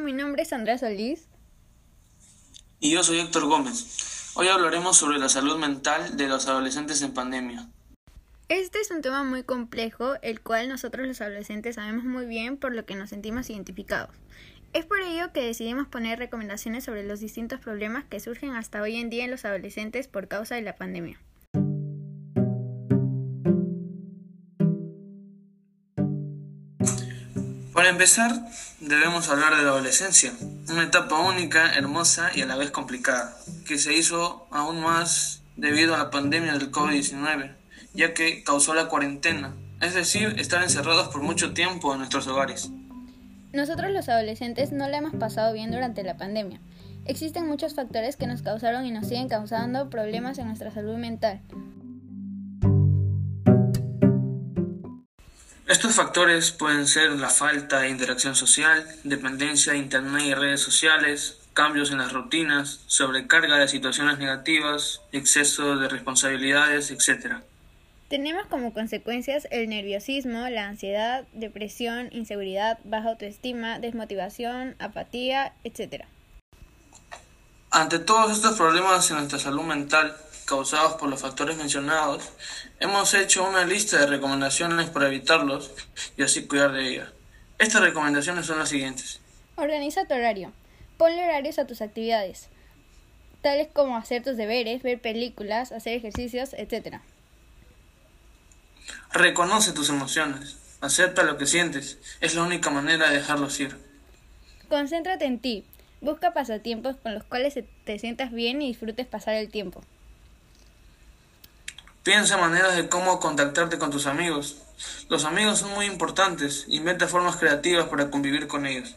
mi nombre es Andrea Solís. Y yo soy Héctor Gómez. Hoy hablaremos sobre la salud mental de los adolescentes en pandemia. Este es un tema muy complejo, el cual nosotros los adolescentes sabemos muy bien por lo que nos sentimos identificados. Es por ello que decidimos poner recomendaciones sobre los distintos problemas que surgen hasta hoy en día en los adolescentes por causa de la pandemia. Para empezar, debemos hablar de la adolescencia, una etapa única, hermosa y a la vez complicada, que se hizo aún más debido a la pandemia del COVID-19, ya que causó la cuarentena, es decir, estar encerrados por mucho tiempo en nuestros hogares. Nosotros los adolescentes no la hemos pasado bien durante la pandemia. Existen muchos factores que nos causaron y nos siguen causando problemas en nuestra salud mental, Estos factores pueden ser la falta de interacción social, dependencia de Internet y redes sociales, cambios en las rutinas, sobrecarga de situaciones negativas, exceso de responsabilidades, etc. Tenemos como consecuencias el nerviosismo, la ansiedad, depresión, inseguridad, baja autoestima, desmotivación, apatía, etc. Ante todos estos problemas en nuestra salud mental, causados por los factores mencionados, hemos hecho una lista de recomendaciones para evitarlos y así cuidar de ellas. Estas recomendaciones son las siguientes. Organiza tu horario. Ponle horarios a tus actividades, tales como hacer tus deberes, ver películas, hacer ejercicios, etc. Reconoce tus emociones. Acepta lo que sientes. Es la única manera de dejarlos ir. Concéntrate en ti. Busca pasatiempos con los cuales te sientas bien y disfrutes pasar el tiempo. Piensa maneras de cómo contactarte con tus amigos. Los amigos son muy importantes. Inventa formas creativas para convivir con ellos.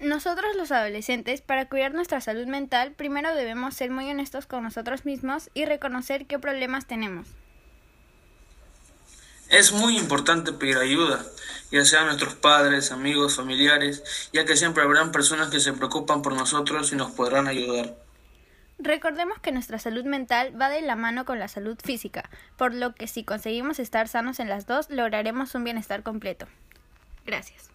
Nosotros los adolescentes, para cuidar nuestra salud mental, primero debemos ser muy honestos con nosotros mismos y reconocer qué problemas tenemos. Es muy importante pedir ayuda, ya sean nuestros padres, amigos, familiares, ya que siempre habrán personas que se preocupan por nosotros y nos podrán ayudar. Recordemos que nuestra salud mental va de la mano con la salud física, por lo que si conseguimos estar sanos en las dos, lograremos un bienestar completo. Gracias.